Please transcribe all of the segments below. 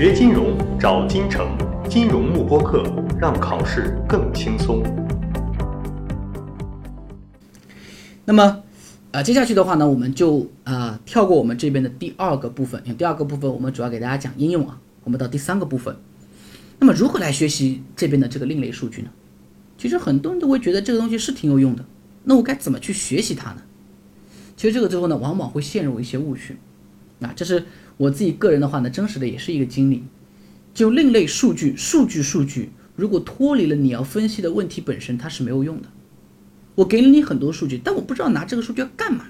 学金融找金城，金融慕播课，让考试更轻松。那么，呃，接下去的话呢，我们就呃跳过我们这边的第二个部分，因为第二个部分我们主要给大家讲应用啊。我们到第三个部分，那么如何来学习这边的这个另类数据呢？其实很多人都会觉得这个东西是挺有用的，那我该怎么去学习它呢？其实这个最后呢，往往会陷入一些误区。啊，这是我自己个人的话呢，真实的也是一个经历。就另类数据，数据数据，如果脱离了你要分析的问题本身，它是没有用的。我给了你很多数据，但我不知道拿这个数据要干嘛。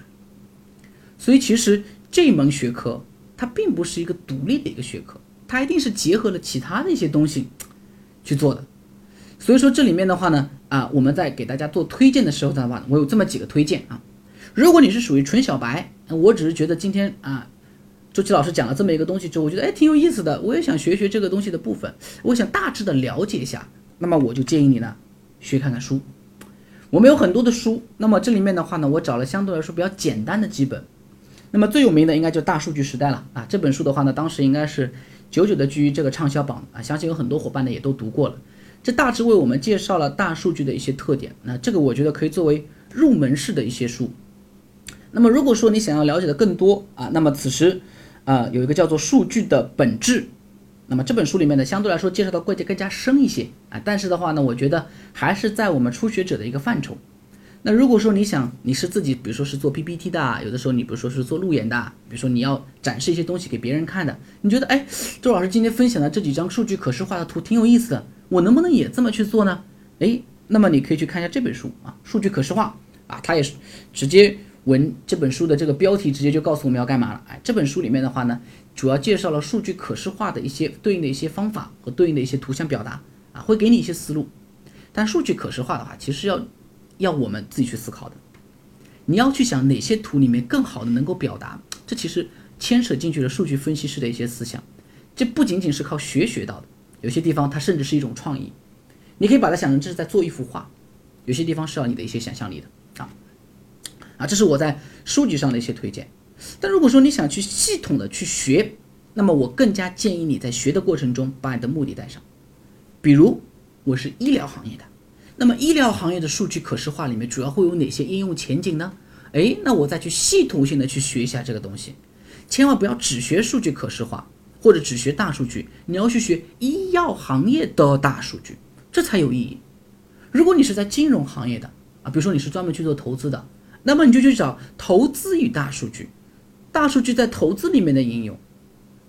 所以其实这门学科它并不是一个独立的一个学科，它一定是结合了其他的一些东西去做的。所以说这里面的话呢，啊，我们在给大家做推荐的时候的话，我有这么几个推荐啊。如果你是属于纯小白，我只是觉得今天啊，周琦老师讲了这么一个东西之后，我觉得哎挺有意思的，我也想学学这个东西的部分，我想大致的了解一下，那么我就建议你呢，学看看书。我们有很多的书，那么这里面的话呢，我找了相对来说比较简单的几本。那么最有名的应该就《大数据时代》了啊，这本书的话呢，当时应该是久久的居于这个畅销榜啊，相信有很多伙伴呢也都读过了。这大致为我们介绍了大数据的一些特点，那这个我觉得可以作为入门式的一些书。那么如果说你想要了解的更多啊，那么此时啊有一个叫做《数据的本质》，那么这本书里面呢相对来说介绍的会更加深一些啊，但是的话呢，我觉得还是在我们初学者的一个范畴。那如果说你想你是自己，比如说是做 PPT 的，有的时候你比如说是做路演的，比如说你要展示一些东西给别人看的，你觉得哎，周老师今天分享的这几张数据可视化的图挺有意思的，我能不能也这么去做呢？哎，那么你可以去看一下这本书啊，数据可视化啊，它也是直接。文这本书的这个标题直接就告诉我们要干嘛了。哎，这本书里面的话呢，主要介绍了数据可视化的一些对应的一些方法和对应的一些图像表达啊，会给你一些思路。但数据可视化的话，其实要要我们自己去思考的。你要去想哪些图里面更好的能够表达，这其实牵扯进去了数据分析师的一些思想。这不仅仅是靠学学到的，有些地方它甚至是一种创意。你可以把它想成这是在做一幅画，有些地方是要你的一些想象力的。啊，这是我在书籍上的一些推荐。但如果说你想去系统的去学，那么我更加建议你在学的过程中把你的目的带上。比如我是医疗行业的，那么医疗行业的数据可视化里面主要会有哪些应用前景呢？诶，那我再去系统性的去学一下这个东西。千万不要只学数据可视化或者只学大数据，你要去学医药行业的大数据，这才有意义。如果你是在金融行业的啊，比如说你是专门去做投资的。那么你就去找投资与大数据，大数据在投资里面的应用，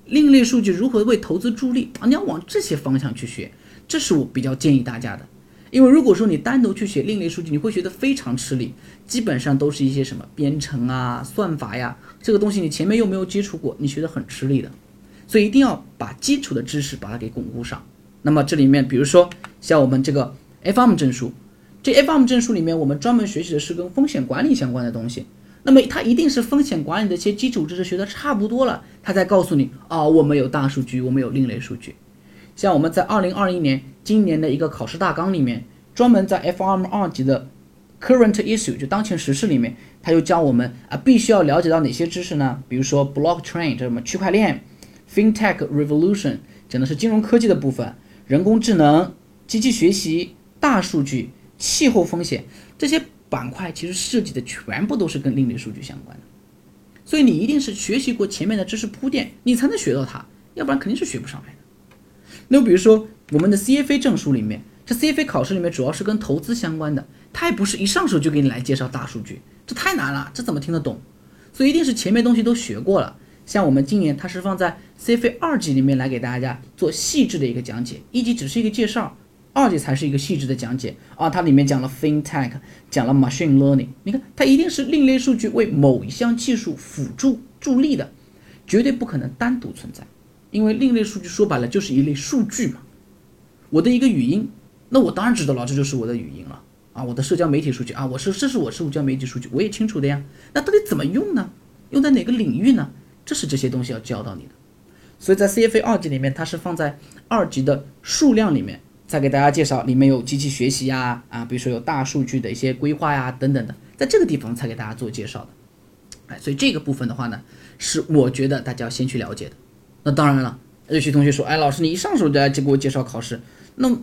另类数据如何为投资助力啊？你要往这些方向去学，这是我比较建议大家的。因为如果说你单独去学另类数据，你会学得非常吃力，基本上都是一些什么编程啊、算法呀，这个东西你前面又没有接触过，你学得很吃力的。所以一定要把基础的知识把它给巩固上。那么这里面，比如说像我们这个 FM 证书。这 FM 证书里面，我们专门学习的是跟风险管理相关的东西。那么它一定是风险管理的一些基础知识学的差不多了，它才告诉你啊，我们有大数据，我们有另类数据。像我们在二零二一年今年的一个考试大纲里面，专门在 FM 二级的 Current Issue 就当前时事里面，它就教我们啊，必须要了解到哪些知识呢？比如说 Blockchain 这什么区块链，FinTech Revolution 讲的是金融科技的部分，人工智能、机器学习、大数据。气候风险这些板块其实涉及的全部都是跟另类数据相关的，所以你一定是学习过前面的知识铺垫，你才能学到它，要不然肯定是学不上来的。那比如说我们的 CFA 证书里面，这 CFA 考试里面主要是跟投资相关的，它也不是一上手就给你来介绍大数据，这太难了，这怎么听得懂？所以一定是前面东西都学过了。像我们今年它是放在 CFA 二级里面来给大家做细致的一个讲解，一级只是一个介绍。二级才是一个细致的讲解啊，它里面讲了 FinTech，讲了 Machine Learning，你看它一定是另类数据为某一项技术辅助助力的，绝对不可能单独存在，因为另类数据说白了就是一类数据嘛。我的一个语音，那我当然知道了，这就是我的语音了啊，我的社交媒体数据啊，我是这是我社交媒体数据，我也清楚的呀。那到底怎么用呢？用在哪个领域呢？这是这些东西要教到你的。所以在 CFA 二级里面，它是放在二级的数量里面。再给大家介绍，里面有机器学习呀，啊，比如说有大数据的一些规划呀，等等的，在这个地方才给大家做介绍的，哎，所以这个部分的话呢，是我觉得大家要先去了解的。那当然了，有些同学说，哎，老师你一上手就来就给我介绍考试，那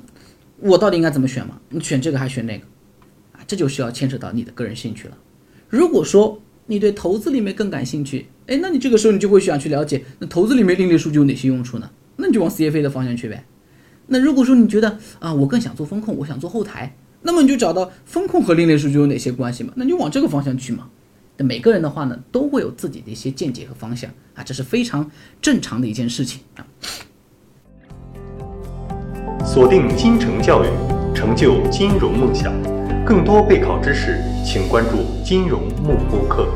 我到底应该怎么选嘛？你选这个还选那个？啊，这就需要牵扯到你的个人兴趣了。如果说你对投资里面更感兴趣，哎，那你这个时候你就会想去了解，那投资里面另类数据有哪些用处呢？那你就往 CFA 的方向去呗。那如果说你觉得啊，我更想做风控，我想做后台，那么你就找到风控和另类数据有哪些关系嘛？那你往这个方向去嘛。那每个人的话呢，都会有自己的一些见解和方向啊，这是非常正常的一件事情啊。锁定金城教育，成就金融梦想。更多备考知识，请关注金融慕播课。